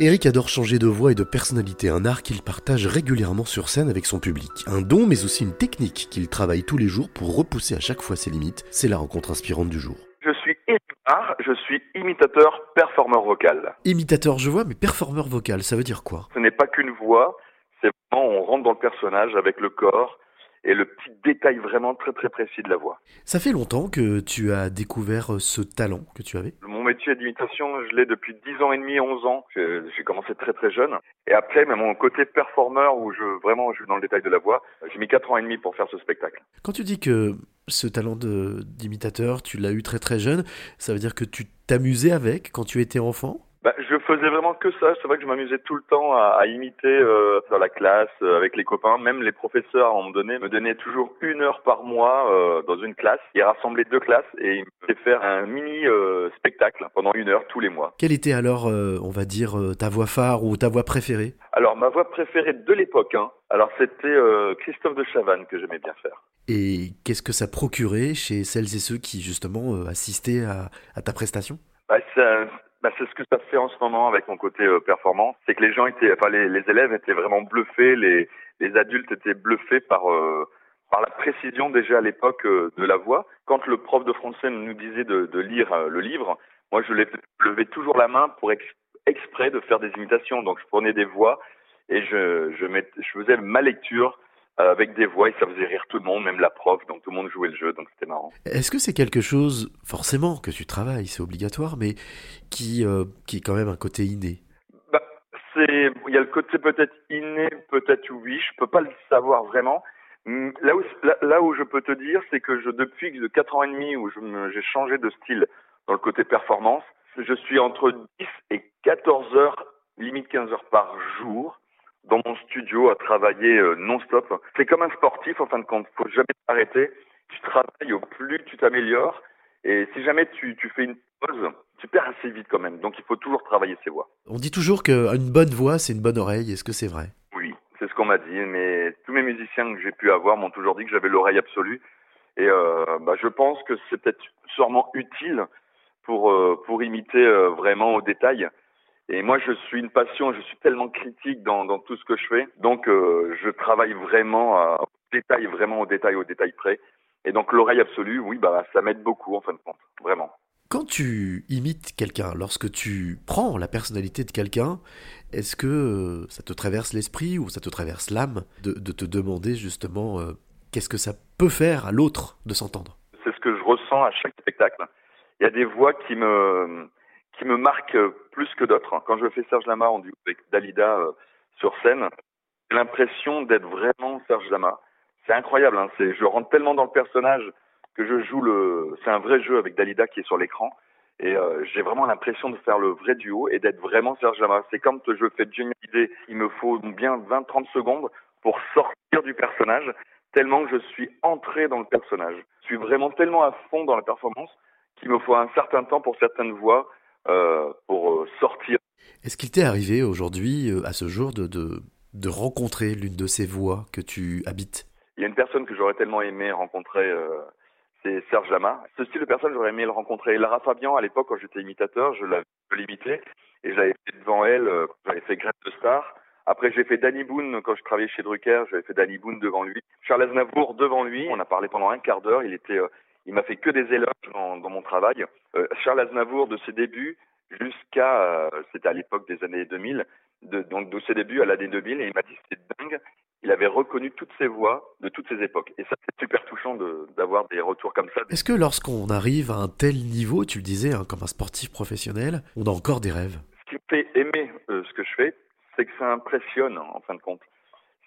Eric adore changer de voix et de personnalité, un art qu'il partage régulièrement sur scène avec son public. Un don, mais aussi une technique qu'il travaille tous les jours pour repousser à chaque fois ses limites. C'est la rencontre inspirante du jour. Je suis Eric je suis imitateur performeur vocal. Imitateur, je vois, mais performeur vocal, ça veut dire quoi? Ce n'est pas qu'une voix, c'est vraiment on rentre dans le personnage avec le corps, et le petit détail vraiment très très précis de la voix. Ça fait longtemps que tu as découvert euh, ce talent que tu avais? Mon métier d'imitation, je l'ai depuis 10 ans et demi, 11 ans. J'ai commencé très très jeune. Et après, même mon côté performeur, où je vraiment je suis dans le détail de la voix, j'ai mis 4 ans et demi pour faire ce spectacle. Quand tu dis que ce talent d'imitateur, tu l'as eu très très jeune, ça veut dire que tu t'amusais avec quand tu étais enfant? Bah, je faisais vraiment que ça. C'est vrai que je m'amusais tout le temps à, à imiter euh, dans la classe, euh, avec les copains. Même les professeurs, à un moment donné, me donnaient toujours une heure par mois euh, dans une classe. Ils rassemblaient deux classes et ils me faisaient faire un mini spectacle pendant une heure tous les mois. Quelle était alors, on va dire, ta voix phare ou ta voix préférée? Alors, ma voix préférée de l'époque, hein, alors c'était Christophe de Chavannes que j'aimais bien faire. Et qu'est-ce que ça procurait chez celles et ceux qui, justement, assistaient à, à ta prestation? Bah, ça, bah, c'est ce que ça fait en ce moment avec mon côté euh, performance, c'est que les gens étaient, enfin les, élèves étaient vraiment bluffés, les, les adultes étaient bluffés par euh, par la précision déjà à l'époque euh, de la voix. Quand le prof de français nous disait de, de lire le livre, moi je levais toujours la main pour exprès de faire des imitations. Donc je prenais des voix et je je, faisais ma lecture euh, avec des voix et ça faisait rire tout le monde, même la prof, donc tout le monde jouait le jeu, donc c'était marrant. Est-ce que c'est quelque chose, forcément, que tu travailles, c'est obligatoire, mais qui, euh, qui est quand même un côté inné? Bah, c'est, Il y a le côté peut-être inné, peut-être oui, je peux pas le savoir vraiment. Hum, là où, là, où je peux te dire, c'est que je, depuis de 4 ans et demi où j'ai changé de style dans le côté performance, je suis entre 10 et 14 heures, limite 15 heures par jour, dans mon studio à travailler euh, non-stop. C'est comme un sportif en fin de compte, faut jamais t'arrêter. Tu travailles au plus tu t'améliores et si jamais tu, tu fais une pause, tu perds assez vite quand même. Donc il faut toujours travailler ses voix. On dit toujours qu'une bonne voix, c'est une bonne oreille. Est-ce que c'est vrai? Oui, c'est ce qu'on m'a dit. Mais tous mes musiciens que j'ai pu avoir m'ont toujours dit que j'avais l'oreille absolue. Et euh, bah, je pense que c'est peut-être sûrement utile pour euh, pour imiter euh, vraiment au détail. Et moi, je suis une passion, je suis tellement critique dans, dans tout ce que je fais. Donc, euh, je travaille vraiment à, au détail, vraiment au détail, au détail près. Et donc, l'oreille absolue, oui, bah, ça m'aide beaucoup, en fin de compte. Vraiment. Quand tu imites quelqu'un, lorsque tu prends la personnalité de quelqu'un, est-ce que euh, ça te traverse l'esprit ou ça te traverse l'âme de, de, te demander justement euh, qu'est-ce que ça peut faire à l'autre de s'entendre? C'est ce que je ressens à chaque spectacle. Il y a des voix qui me qui me marque euh, plus que d'autres. Quand je fais Serge Lama en duo avec Dalida euh, sur scène, j'ai l'impression d'être vraiment Serge Lama. C'est incroyable, hein, je rentre tellement dans le personnage que je joue le, c'est un vrai jeu avec Dalida qui est sur l'écran. Et euh, j'ai vraiment l'impression de faire le vrai duo et d'être vraiment Serge Lama. C'est comme je fais Johnny Hallyday, il me faut bien 20-30 secondes pour sortir du personnage, tellement que je suis entré dans le personnage. Je suis vraiment tellement à fond dans la performance qu'il me faut un certain temps pour certaines voix pour euh, sortir. Est-ce qu'il t'est arrivé aujourd'hui, euh, à ce jour, de, de, de rencontrer l'une de ces voix que tu habites? Il y a une personne que j'aurais tellement aimé rencontrer, c'est Serge Lama. Ce style de personne, j'aurais aimé le rencontrer. Lara Fabian, à l'époque, quand j'étais imitateur, je l'avais limité et j'avais fait devant elle, j'avais fait Grève de Star. Après, j'ai fait Danny Boone quand je travaillais chez Drucker, j'avais fait Danny Boone devant lui. Charles Aznavour devant lui, on a parlé pendant un quart d'heure, il était il m'a fait que des éloges dans, dans mon travail. Euh, Charles Aznavour, de ses débuts jusqu'à, euh, c'était à l'époque des années 2000, de, donc de ses débuts à l'année 2000, et il m'a dit c'était dingue. Il avait reconnu toutes ses voix de toutes ces époques. Et ça, c'est super touchant d'avoir des retours comme ça. Est-ce que lorsqu'on arrive à un tel niveau, tu le disais, hein, comme un sportif professionnel, on a encore des rêves? Ce qui me fait aimer euh, ce que je fais, c'est que ça impressionne, en fin de compte.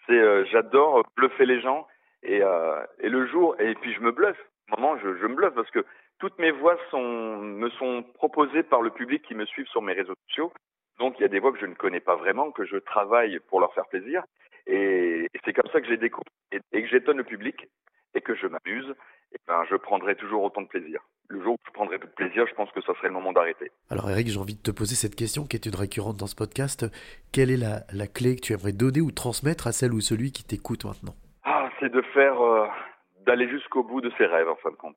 C'est, euh, j'adore bluffer les gens, et, euh, et le jour, et puis je me bluffe moment, je, je me bluffe parce que toutes mes voix sont, me sont proposées par le public qui me suivent sur mes réseaux sociaux. Donc il y a des voix que je ne connais pas vraiment, que je travaille pour leur faire plaisir. Et, c'est comme ça que j'ai découvert et, et, que j'étonne le public et que je m'amuse. Et ben, je prendrai toujours autant de plaisir. Le jour où je prendrai plus de plaisir, je pense que ça serait le moment d'arrêter. Alors Eric, j'ai envie de te poser cette question qui est une récurrente dans ce podcast. Quelle est la, la clé que tu aimerais donner ou transmettre à celle ou celui qui t'écoute maintenant? Ah, c'est de faire, euh, d'aller jusqu'au bout de ses rêves en fin de compte.